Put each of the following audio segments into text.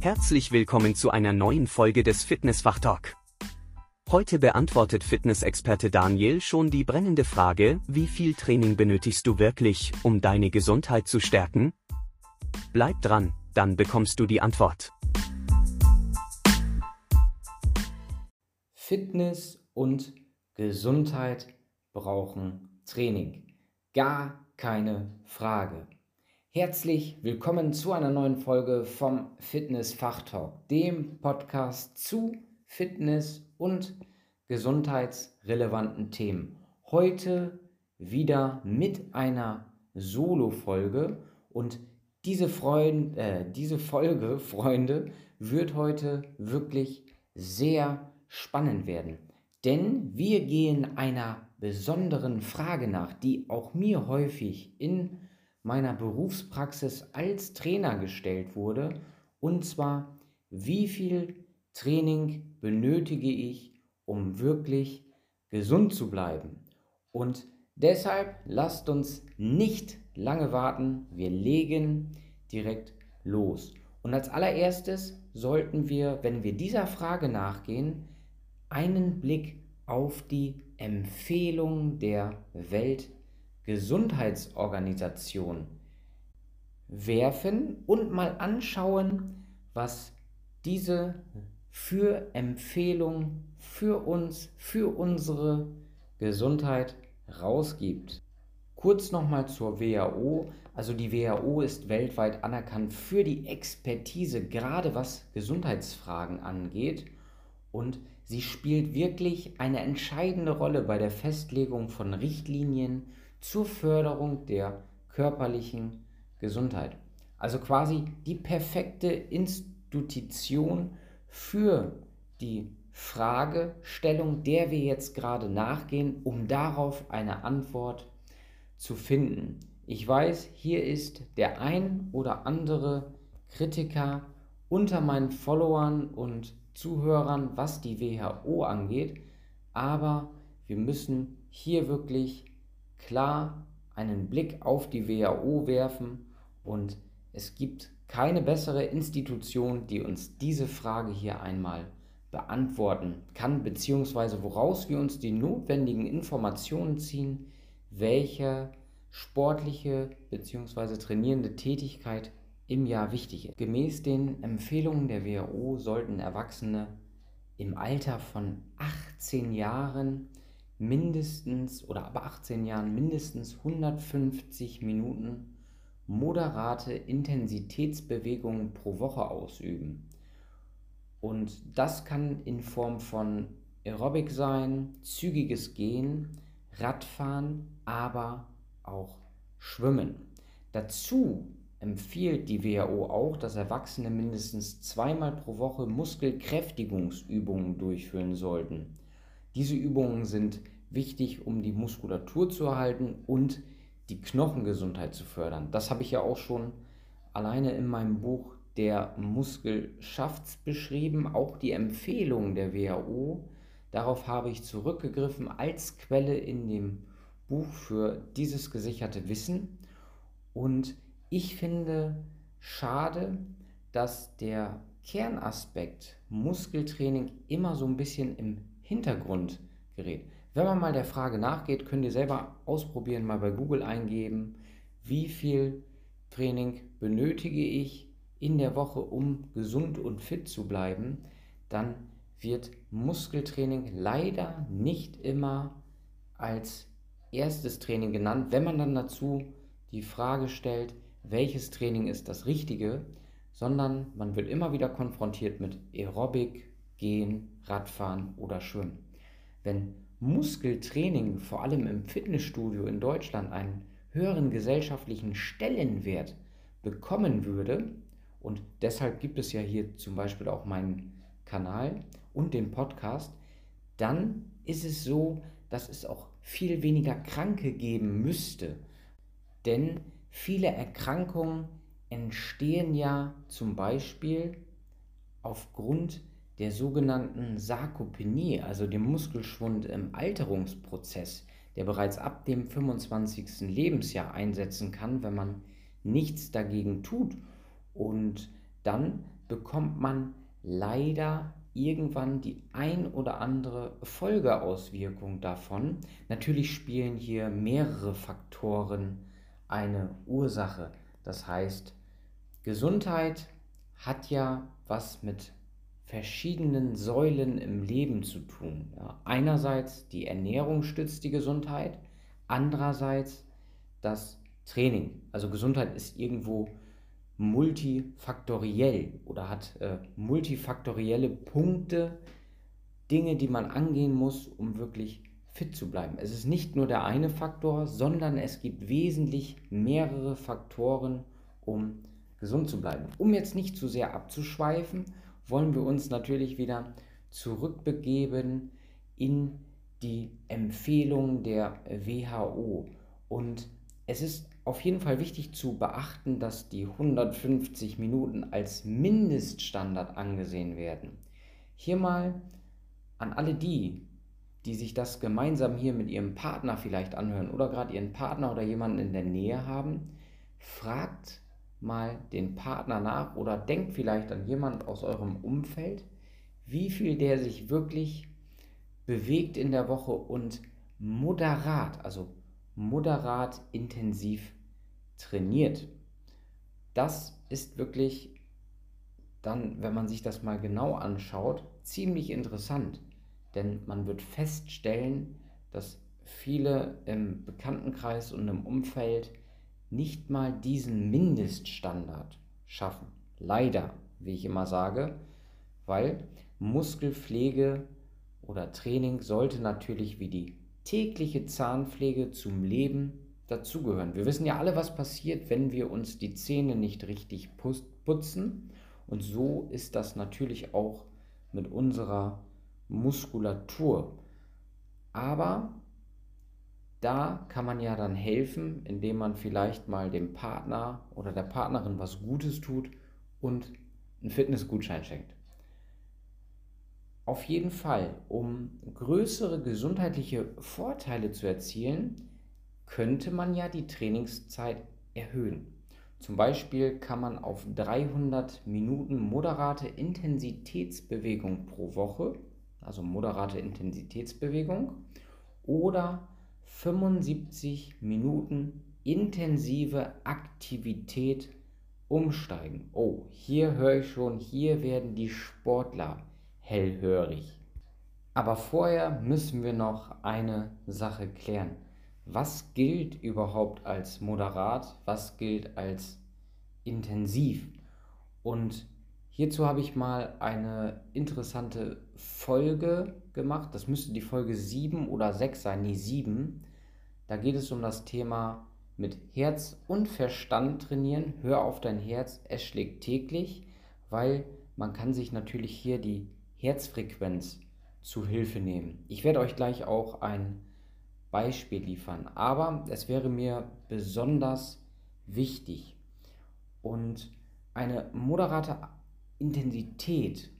Herzlich willkommen zu einer neuen Folge des Fitnessfachtalk. Heute beantwortet Fitnessexperte Daniel schon die brennende Frage, wie viel Training benötigst du wirklich, um deine Gesundheit zu stärken? Bleib dran, dann bekommst du die Antwort. Fitness und Gesundheit brauchen Training. Gar keine Frage. Herzlich willkommen zu einer neuen Folge vom Fitness Fachtalk, dem Podcast zu Fitness und gesundheitsrelevanten Themen. Heute wieder mit einer Solo-Folge und diese, Freund, äh, diese Folge, Freunde, wird heute wirklich sehr spannend werden. Denn wir gehen einer besonderen Frage nach, die auch mir häufig in meiner Berufspraxis als Trainer gestellt wurde. Und zwar, wie viel Training benötige ich, um wirklich gesund zu bleiben? Und deshalb lasst uns nicht lange warten. Wir legen direkt los. Und als allererstes sollten wir, wenn wir dieser Frage nachgehen, einen Blick auf die Empfehlung der Welt Gesundheitsorganisation werfen und mal anschauen, was diese für Empfehlung für uns, für unsere Gesundheit rausgibt. Kurz nochmal zur WHO. Also die WHO ist weltweit anerkannt für die Expertise, gerade was Gesundheitsfragen angeht. Und sie spielt wirklich eine entscheidende Rolle bei der Festlegung von Richtlinien zur Förderung der körperlichen Gesundheit. Also quasi die perfekte Institution für die Fragestellung, der wir jetzt gerade nachgehen, um darauf eine Antwort zu finden. Ich weiß, hier ist der ein oder andere Kritiker unter meinen Followern und Zuhörern, was die WHO angeht, aber wir müssen hier wirklich klar einen Blick auf die WHO werfen und es gibt keine bessere Institution, die uns diese Frage hier einmal beantworten kann, beziehungsweise woraus wir uns die notwendigen Informationen ziehen, welche sportliche bzw. trainierende Tätigkeit im Jahr wichtig ist. Gemäß den Empfehlungen der WHO sollten Erwachsene im Alter von 18 Jahren mindestens oder ab 18 Jahren mindestens 150 Minuten moderate Intensitätsbewegungen pro Woche ausüben. Und das kann in Form von Aerobic sein, zügiges Gehen, Radfahren, aber auch Schwimmen. Dazu empfiehlt die WHO auch, dass Erwachsene mindestens zweimal pro Woche Muskelkräftigungsübungen durchführen sollten. Diese Übungen sind wichtig, um die Muskulatur zu erhalten und die Knochengesundheit zu fördern. Das habe ich ja auch schon alleine in meinem Buch der Muskel schafft's beschrieben, auch die Empfehlung der WHO. Darauf habe ich zurückgegriffen als Quelle in dem Buch für dieses gesicherte Wissen. Und ich finde schade, dass der Kernaspekt Muskeltraining immer so ein bisschen im Hintergrund gerät. Wenn man mal der Frage nachgeht, könnt ihr selber ausprobieren, mal bei Google eingeben, wie viel Training benötige ich in der Woche, um gesund und fit zu bleiben, dann wird Muskeltraining leider nicht immer als erstes Training genannt. Wenn man dann dazu die Frage stellt, welches Training ist das richtige, sondern man wird immer wieder konfrontiert mit Aerobic, Gehen, Radfahren oder Schwimmen. Wenn Muskeltraining vor allem im Fitnessstudio in Deutschland einen höheren gesellschaftlichen Stellenwert bekommen würde, und deshalb gibt es ja hier zum Beispiel auch meinen Kanal und den Podcast, dann ist es so, dass es auch viel weniger Kranke geben müsste. Denn viele Erkrankungen entstehen ja zum Beispiel aufgrund der sogenannten Sarkopenie, also dem Muskelschwund im Alterungsprozess, der bereits ab dem 25. Lebensjahr einsetzen kann, wenn man nichts dagegen tut. Und dann bekommt man leider irgendwann die ein oder andere Folgeauswirkung davon. Natürlich spielen hier mehrere Faktoren eine Ursache. Das heißt, Gesundheit hat ja was mit verschiedenen Säulen im Leben zu tun. Ja, einerseits die Ernährung stützt die Gesundheit, andererseits das Training. Also Gesundheit ist irgendwo multifaktoriell oder hat äh, multifaktorielle Punkte, Dinge, die man angehen muss, um wirklich fit zu bleiben. Es ist nicht nur der eine Faktor, sondern es gibt wesentlich mehrere Faktoren, um gesund zu bleiben. Um jetzt nicht zu sehr abzuschweifen, wollen wir uns natürlich wieder zurückbegeben in die Empfehlung der WHO. Und es ist auf jeden Fall wichtig zu beachten, dass die 150 Minuten als Mindeststandard angesehen werden. Hier mal an alle die, die sich das gemeinsam hier mit ihrem Partner vielleicht anhören oder gerade ihren Partner oder jemanden in der Nähe haben, fragt mal den Partner nach oder denkt vielleicht an jemanden aus eurem Umfeld, wie viel der sich wirklich bewegt in der Woche und moderat, also moderat intensiv trainiert. Das ist wirklich dann, wenn man sich das mal genau anschaut, ziemlich interessant. Denn man wird feststellen, dass viele im Bekanntenkreis und im Umfeld nicht mal diesen Mindeststandard schaffen. Leider, wie ich immer sage, weil Muskelpflege oder Training sollte natürlich wie die tägliche Zahnpflege zum Leben dazugehören. Wir wissen ja alle, was passiert, wenn wir uns die Zähne nicht richtig putzen. Und so ist das natürlich auch mit unserer Muskulatur. Aber da kann man ja dann helfen, indem man vielleicht mal dem Partner oder der Partnerin was Gutes tut und einen Fitnessgutschein schenkt. Auf jeden Fall, um größere gesundheitliche Vorteile zu erzielen, könnte man ja die Trainingszeit erhöhen. Zum Beispiel kann man auf 300 Minuten moderate Intensitätsbewegung pro Woche, also moderate Intensitätsbewegung, oder 75 Minuten intensive Aktivität umsteigen. Oh, hier höre ich schon, hier werden die Sportler hellhörig. Aber vorher müssen wir noch eine Sache klären was gilt überhaupt als moderat, was gilt als intensiv. Und hierzu habe ich mal eine interessante Folge gemacht. Das müsste die Folge 7 oder 6 sein, nee 7. Da geht es um das Thema mit Herz und Verstand trainieren. Hör auf dein Herz, es schlägt täglich, weil man kann sich natürlich hier die Herzfrequenz zu Hilfe nehmen. Ich werde euch gleich auch ein Beispiel liefern. Aber es wäre mir besonders wichtig und eine moderate Intensität,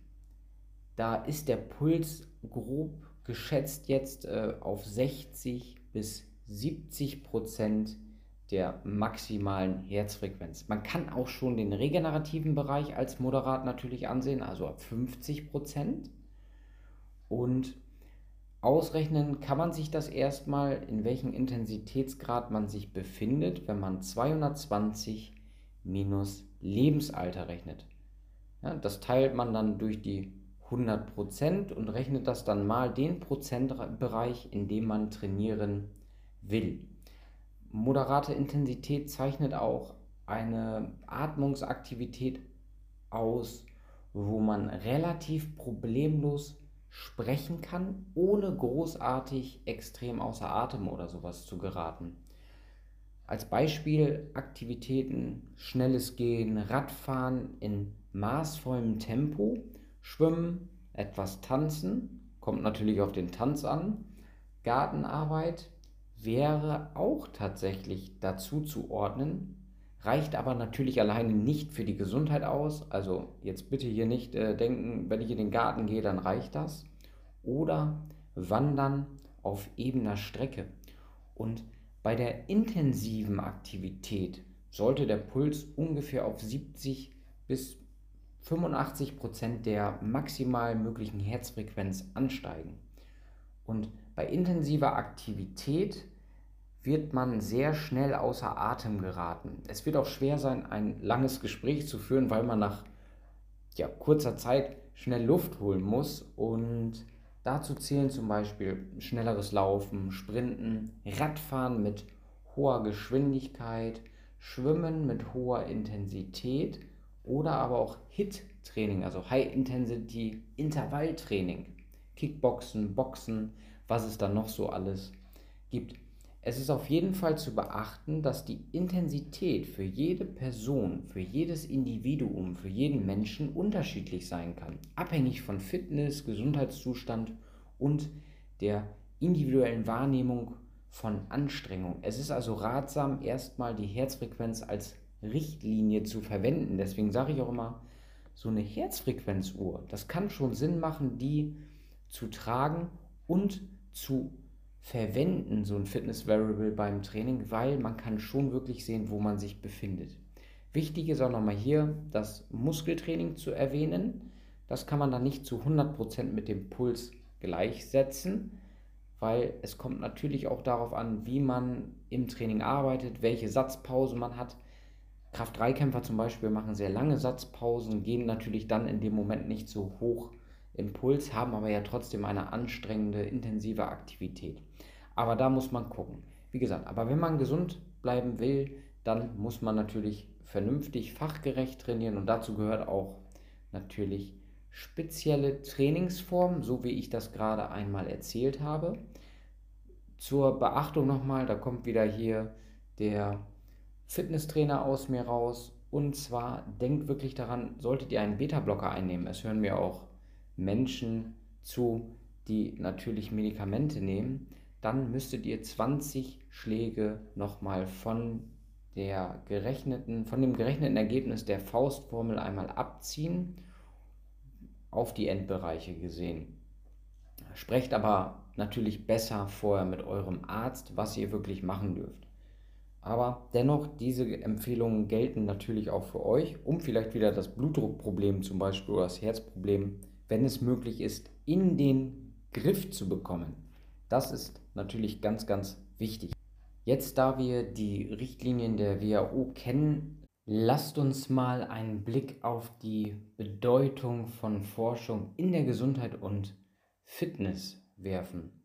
da ist der Puls grob geschätzt jetzt äh, auf 60 bis 70 Prozent der maximalen Herzfrequenz. Man kann auch schon den regenerativen Bereich als moderat natürlich ansehen, also ab 50 Prozent. Und Ausrechnen kann man sich das erstmal, in welchem Intensitätsgrad man sich befindet, wenn man 220 minus Lebensalter rechnet. Ja, das teilt man dann durch die 100% und rechnet das dann mal den Prozentbereich, in dem man trainieren will. Moderate Intensität zeichnet auch eine Atmungsaktivität aus, wo man relativ problemlos sprechen kann, ohne großartig extrem außer Atem oder sowas zu geraten. Als Beispiel Aktivitäten, schnelles Gehen, Radfahren in maßvollem Tempo, Schwimmen, etwas Tanzen, kommt natürlich auf den Tanz an, Gartenarbeit wäre auch tatsächlich dazu zu ordnen, reicht aber natürlich alleine nicht für die Gesundheit aus. Also jetzt bitte hier nicht äh, denken, wenn ich in den Garten gehe, dann reicht das. Oder Wandern auf ebener Strecke. Und bei der intensiven Aktivität sollte der Puls ungefähr auf 70 bis 85% der maximal möglichen Herzfrequenz ansteigen. Und bei intensiver Aktivität wird man sehr schnell außer Atem geraten. Es wird auch schwer sein, ein langes Gespräch zu führen, weil man nach ja, kurzer Zeit schnell Luft holen muss. Und dazu zählen zum Beispiel schnelleres Laufen, Sprinten, Radfahren mit hoher Geschwindigkeit, Schwimmen mit hoher Intensität oder aber auch HIT-Training, also High-Intensity-Intervalltraining, Kickboxen, Boxen, was es da noch so alles gibt. Es ist auf jeden Fall zu beachten, dass die Intensität für jede Person, für jedes Individuum, für jeden Menschen unterschiedlich sein kann, abhängig von Fitness, Gesundheitszustand und der individuellen Wahrnehmung von Anstrengung. Es ist also ratsam, erstmal die Herzfrequenz als Richtlinie zu verwenden. Deswegen sage ich auch immer, so eine Herzfrequenzuhr, das kann schon Sinn machen, die zu tragen und zu verwenden, so ein Fitness Variable beim Training, weil man kann schon wirklich sehen, wo man sich befindet. Wichtig ist auch nochmal hier das Muskeltraining zu erwähnen. Das kann man dann nicht zu 100% mit dem Puls gleichsetzen, weil es kommt natürlich auch darauf an, wie man im Training arbeitet, welche Satzpause man hat. Kraft-3-Kämpfer zum Beispiel machen sehr lange Satzpausen, gehen natürlich dann in dem Moment nicht so hoch im Puls, haben aber ja trotzdem eine anstrengende, intensive Aktivität. Aber da muss man gucken. Wie gesagt, aber wenn man gesund bleiben will, dann muss man natürlich vernünftig, fachgerecht trainieren und dazu gehört auch natürlich spezielle Trainingsformen, so wie ich das gerade einmal erzählt habe. Zur Beachtung nochmal, da kommt wieder hier der Fitnesstrainer aus mir raus. Und zwar denkt wirklich daran, solltet ihr einen Beta-Blocker einnehmen, es hören mir auch Menschen zu, die natürlich Medikamente nehmen, dann müsstet ihr 20 Schläge nochmal von der gerechneten, von dem gerechneten Ergebnis der Faustformel einmal abziehen auf die Endbereiche gesehen. Sprecht aber natürlich besser vorher mit eurem Arzt, was ihr wirklich machen dürft. Aber dennoch, diese Empfehlungen gelten natürlich auch für euch, um vielleicht wieder das Blutdruckproblem zum Beispiel oder das Herzproblem, wenn es möglich ist, in den Griff zu bekommen. Das ist natürlich ganz, ganz wichtig. Jetzt, da wir die Richtlinien der WHO kennen, lasst uns mal einen Blick auf die Bedeutung von Forschung in der Gesundheit und Fitness werfen.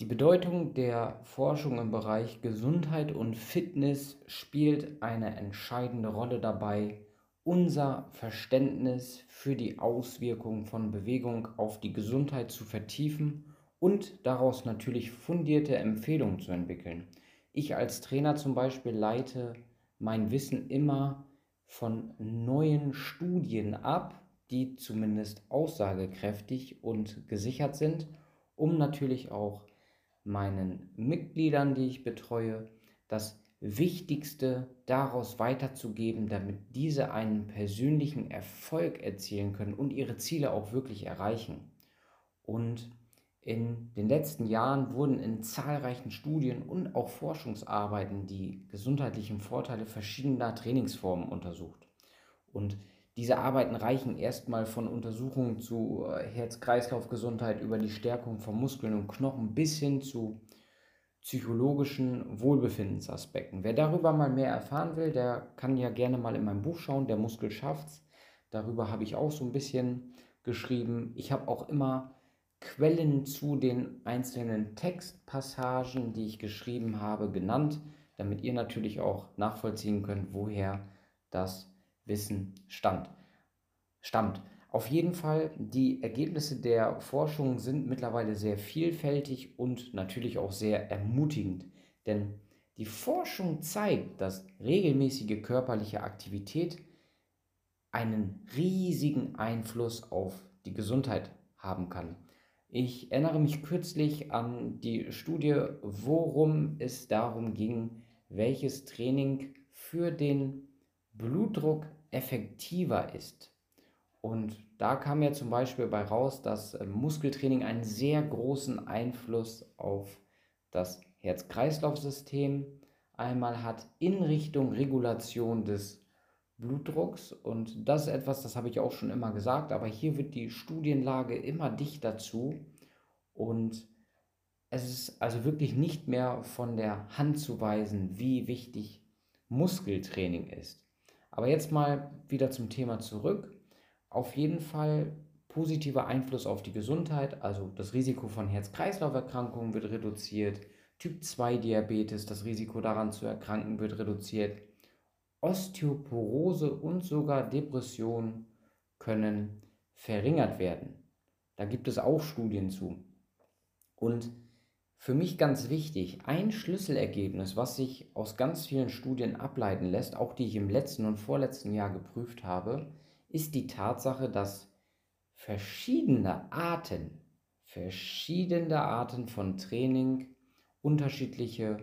Die Bedeutung der Forschung im Bereich Gesundheit und Fitness spielt eine entscheidende Rolle dabei, unser Verständnis für die Auswirkungen von Bewegung auf die Gesundheit zu vertiefen und daraus natürlich fundierte Empfehlungen zu entwickeln. Ich als Trainer zum Beispiel leite mein Wissen immer von neuen Studien ab, die zumindest aussagekräftig und gesichert sind, um natürlich auch meinen Mitgliedern, die ich betreue, das Wichtigste daraus weiterzugeben, damit diese einen persönlichen Erfolg erzielen können und ihre Ziele auch wirklich erreichen. Und in den letzten Jahren wurden in zahlreichen Studien und auch Forschungsarbeiten die gesundheitlichen Vorteile verschiedener Trainingsformen untersucht. Und diese Arbeiten reichen erstmal von Untersuchungen zu äh, Herz-Kreislauf-Gesundheit über die Stärkung von Muskeln und Knochen bis hin zu psychologischen Wohlbefindensaspekten. Wer darüber mal mehr erfahren will, der kann ja gerne mal in mein Buch schauen, Der Muskel schafft's. Darüber habe ich auch so ein bisschen geschrieben. Ich habe auch immer Quellen zu den einzelnen Textpassagen, die ich geschrieben habe, genannt, damit ihr natürlich auch nachvollziehen könnt, woher das Wissen stammt. stammt. Auf jeden Fall, die Ergebnisse der Forschung sind mittlerweile sehr vielfältig und natürlich auch sehr ermutigend, denn die Forschung zeigt, dass regelmäßige körperliche Aktivität einen riesigen Einfluss auf die Gesundheit haben kann. Ich erinnere mich kürzlich an die Studie, worum es darum ging, welches Training für den Blutdruck effektiver ist. Und da kam ja zum Beispiel bei raus, dass äh, Muskeltraining einen sehr großen Einfluss auf das Herz-Kreislauf-System einmal hat in Richtung Regulation des Blutdrucks. Und das ist etwas, das habe ich auch schon immer gesagt, aber hier wird die Studienlage immer dichter zu und es ist also wirklich nicht mehr von der Hand zu weisen, wie wichtig Muskeltraining ist. Aber jetzt mal wieder zum Thema zurück. Auf jeden Fall positiver Einfluss auf die Gesundheit, also das Risiko von Herz-Kreislauf-Erkrankungen wird reduziert, Typ 2 Diabetes, das Risiko daran zu erkranken wird reduziert, Osteoporose und sogar Depression können verringert werden. Da gibt es auch Studien zu. Und für mich ganz wichtig, ein Schlüsselergebnis, was sich aus ganz vielen Studien ableiten lässt, auch die ich im letzten und vorletzten Jahr geprüft habe, ist die Tatsache, dass verschiedene Arten, verschiedene Arten von Training unterschiedliche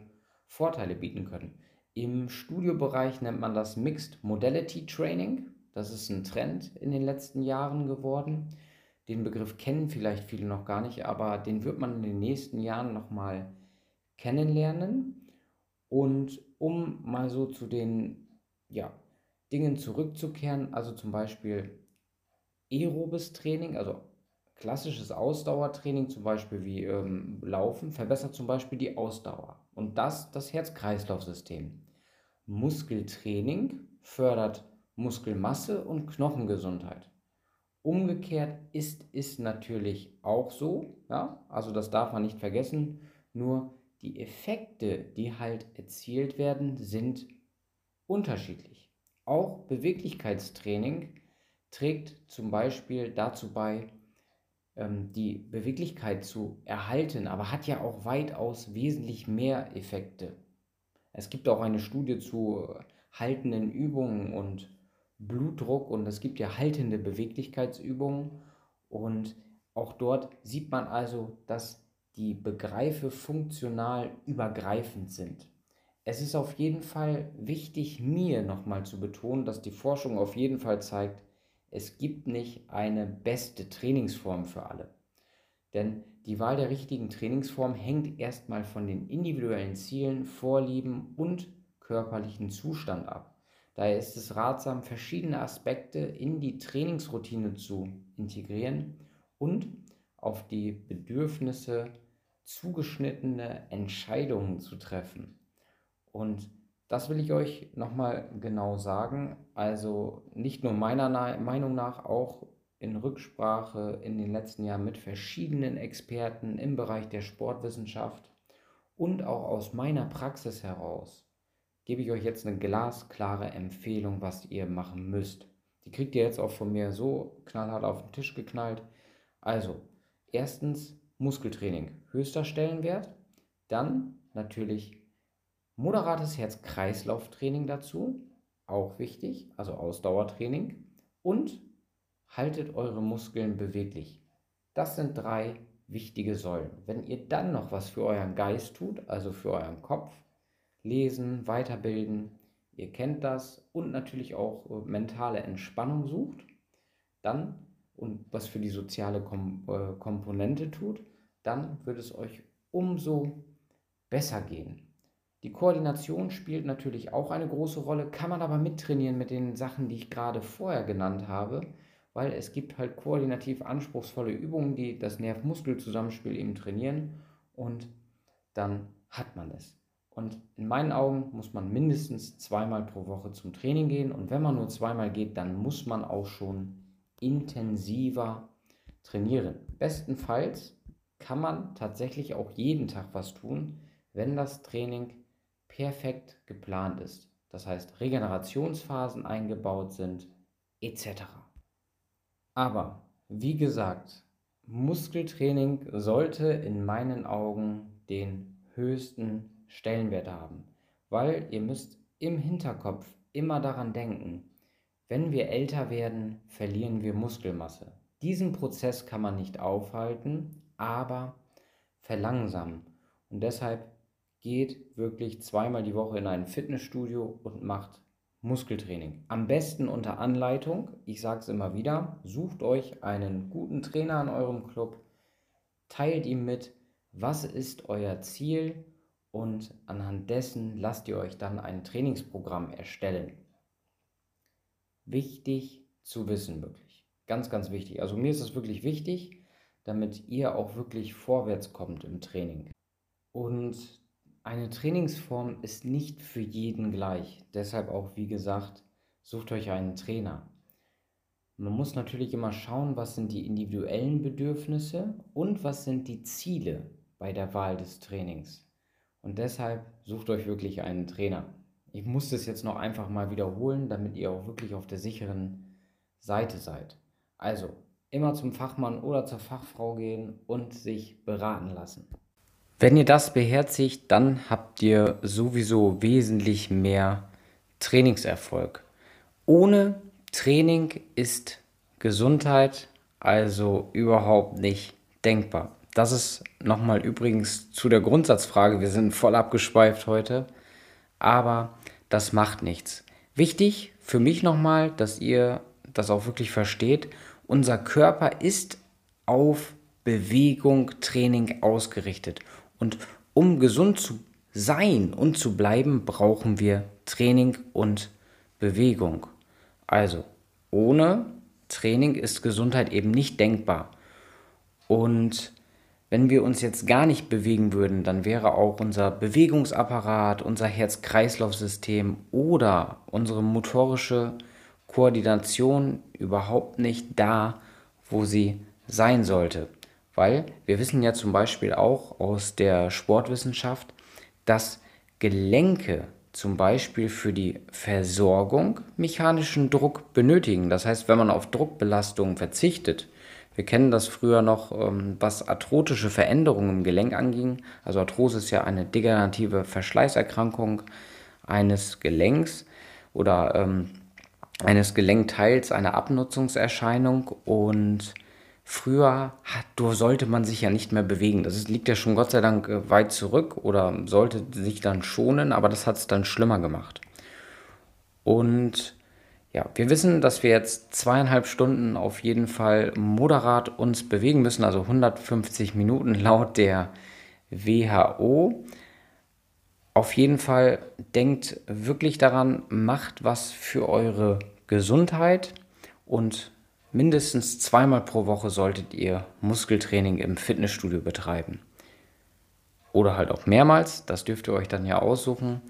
Vorteile bieten können. Im Studiobereich nennt man das Mixed Modality Training. Das ist ein Trend in den letzten Jahren geworden. Den Begriff kennen vielleicht viele noch gar nicht, aber den wird man in den nächsten Jahren nochmal kennenlernen. Und um mal so zu den ja, Dingen zurückzukehren, also zum Beispiel aerobes Training, also klassisches Ausdauertraining, zum Beispiel wie ähm, Laufen, verbessert zum Beispiel die Ausdauer und das das Herz-Kreislauf-System. Muskeltraining fördert Muskelmasse und Knochengesundheit. Umgekehrt ist es natürlich auch so, ja, also das darf man nicht vergessen, nur die Effekte, die halt erzielt werden, sind unterschiedlich. Auch Beweglichkeitstraining trägt zum Beispiel dazu bei, ähm, die Beweglichkeit zu erhalten, aber hat ja auch weitaus wesentlich mehr Effekte. Es gibt auch eine Studie zu haltenden Übungen und Blutdruck und es gibt ja haltende Beweglichkeitsübungen und auch dort sieht man also, dass die Begreife funktional übergreifend sind. Es ist auf jeden Fall wichtig, mir nochmal zu betonen, dass die Forschung auf jeden Fall zeigt, es gibt nicht eine beste Trainingsform für alle. Denn die Wahl der richtigen Trainingsform hängt erstmal von den individuellen Zielen, Vorlieben und körperlichen Zustand ab. Daher ist es ratsam, verschiedene Aspekte in die Trainingsroutine zu integrieren und auf die Bedürfnisse zugeschnittene Entscheidungen zu treffen. Und das will ich euch nochmal genau sagen. Also nicht nur meiner Meinung nach, auch in Rücksprache in den letzten Jahren mit verschiedenen Experten im Bereich der Sportwissenschaft und auch aus meiner Praxis heraus gebe ich euch jetzt eine glasklare Empfehlung, was ihr machen müsst. Die kriegt ihr jetzt auch von mir so knallhart auf den Tisch geknallt. Also, erstens Muskeltraining, höchster Stellenwert. Dann natürlich moderates Herz-Kreislauf-Training dazu, auch wichtig, also Ausdauertraining. Und haltet eure Muskeln beweglich. Das sind drei wichtige Säulen. Wenn ihr dann noch was für euren Geist tut, also für euren Kopf, lesen, weiterbilden, ihr kennt das und natürlich auch äh, mentale Entspannung sucht, dann und was für die soziale Kom äh, Komponente tut, dann wird es euch umso besser gehen. Die Koordination spielt natürlich auch eine große Rolle, kann man aber mittrainieren mit den Sachen, die ich gerade vorher genannt habe, weil es gibt halt koordinativ anspruchsvolle Übungen, die das Nerv-Muskel-Zusammenspiel eben trainieren und dann hat man es. Und in meinen Augen muss man mindestens zweimal pro Woche zum Training gehen. Und wenn man nur zweimal geht, dann muss man auch schon intensiver trainieren. Bestenfalls kann man tatsächlich auch jeden Tag was tun, wenn das Training perfekt geplant ist. Das heißt, Regenerationsphasen eingebaut sind, etc. Aber wie gesagt, Muskeltraining sollte in meinen Augen den höchsten Stellenwert haben, weil ihr müsst im Hinterkopf immer daran denken, wenn wir älter werden, verlieren wir Muskelmasse. Diesen Prozess kann man nicht aufhalten, aber verlangsamen. Und deshalb geht wirklich zweimal die Woche in ein Fitnessstudio und macht Muskeltraining. Am besten unter Anleitung. Ich sage es immer wieder. Sucht euch einen guten Trainer in eurem Club. Teilt ihm mit, was ist euer Ziel und anhand dessen lasst ihr euch dann ein Trainingsprogramm erstellen. wichtig zu wissen, wirklich. Ganz, ganz wichtig. Also mir ist es wirklich wichtig, damit ihr auch wirklich vorwärts kommt im Training. Und eine Trainingsform ist nicht für jeden gleich. Deshalb auch, wie gesagt, sucht euch einen Trainer. Man muss natürlich immer schauen, was sind die individuellen Bedürfnisse und was sind die Ziele bei der Wahl des Trainings. Und deshalb sucht euch wirklich einen Trainer. Ich muss das jetzt noch einfach mal wiederholen, damit ihr auch wirklich auf der sicheren Seite seid. Also immer zum Fachmann oder zur Fachfrau gehen und sich beraten lassen. Wenn ihr das beherzigt, dann habt ihr sowieso wesentlich mehr Trainingserfolg. Ohne Training ist Gesundheit also überhaupt nicht denkbar. Das ist nochmal übrigens zu der Grundsatzfrage. Wir sind voll abgeschweift heute, aber das macht nichts. Wichtig für mich nochmal, dass ihr das auch wirklich versteht. Unser Körper ist auf Bewegung, Training ausgerichtet. Und um gesund zu sein und zu bleiben, brauchen wir Training und Bewegung. Also, ohne Training ist Gesundheit eben nicht denkbar. Und wenn wir uns jetzt gar nicht bewegen würden, dann wäre auch unser Bewegungsapparat, unser Herz-Kreislauf-System oder unsere motorische Koordination überhaupt nicht da, wo sie sein sollte. Weil wir wissen ja zum Beispiel auch aus der Sportwissenschaft, dass Gelenke zum Beispiel für die Versorgung mechanischen Druck benötigen. Das heißt, wenn man auf Druckbelastung verzichtet, wir kennen das früher noch, ähm, was arthrotische Veränderungen im Gelenk anging. Also Arthrose ist ja eine degenerative Verschleißerkrankung eines Gelenks oder ähm, eines Gelenkteils, eine Abnutzungserscheinung und Früher hat, sollte man sich ja nicht mehr bewegen. Das liegt ja schon Gott sei Dank äh, weit zurück oder sollte sich dann schonen, aber das hat es dann schlimmer gemacht. Und ja, wir wissen, dass wir jetzt zweieinhalb Stunden auf jeden Fall moderat uns bewegen müssen, also 150 Minuten laut der WHO. Auf jeden Fall denkt wirklich daran, macht was für eure Gesundheit und Mindestens zweimal pro Woche solltet ihr Muskeltraining im Fitnessstudio betreiben. Oder halt auch mehrmals, das dürft ihr euch dann ja aussuchen.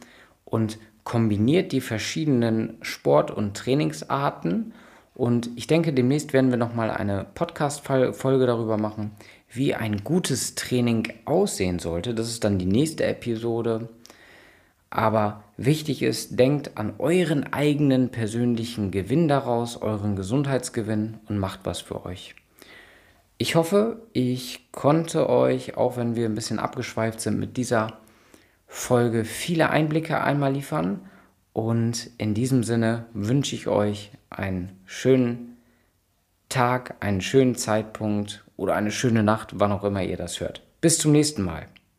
Und kombiniert die verschiedenen Sport- und Trainingsarten. Und ich denke, demnächst werden wir nochmal eine Podcast-Folge darüber machen, wie ein gutes Training aussehen sollte. Das ist dann die nächste Episode. Aber wichtig ist, denkt an euren eigenen persönlichen Gewinn daraus, euren Gesundheitsgewinn und macht was für euch. Ich hoffe, ich konnte euch, auch wenn wir ein bisschen abgeschweift sind, mit dieser Folge viele Einblicke einmal liefern. Und in diesem Sinne wünsche ich euch einen schönen Tag, einen schönen Zeitpunkt oder eine schöne Nacht, wann auch immer ihr das hört. Bis zum nächsten Mal.